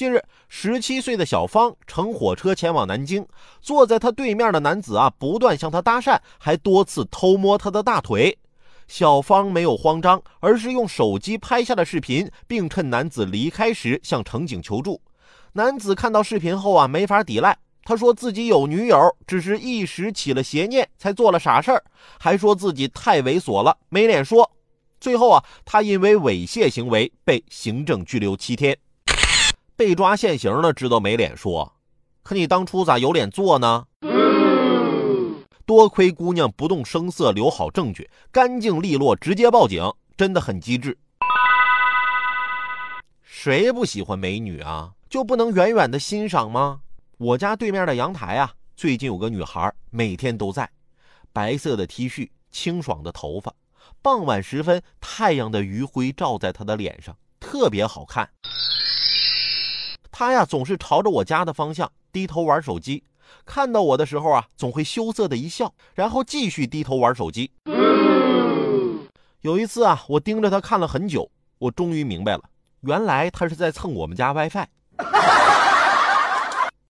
近日，十七岁的小芳乘火车前往南京，坐在她对面的男子啊，不断向她搭讪，还多次偷摸她的大腿。小芳没有慌张，而是用手机拍下了视频，并趁男子离开时向乘警求助。男子看到视频后啊，没法抵赖，他说自己有女友，只是一时起了邪念才做了傻事儿，还说自己太猥琐了，没脸说。最后啊，他因为猥亵行为被行政拘留七天。被抓现行了，知道没脸说，可你当初咋有脸做呢？多亏姑娘不动声色，留好证据，干净利落，直接报警，真的很机智。谁不喜欢美女啊？就不能远远的欣赏吗？我家对面的阳台啊，最近有个女孩，每天都在，白色的 T 恤，清爽的头发，傍晚时分，太阳的余晖照在她的脸上，特别好看。他呀，总是朝着我家的方向低头玩手机，看到我的时候啊，总会羞涩的一笑，然后继续低头玩手机。有一次啊，我盯着他看了很久，我终于明白了，原来他是在蹭我们家 WiFi。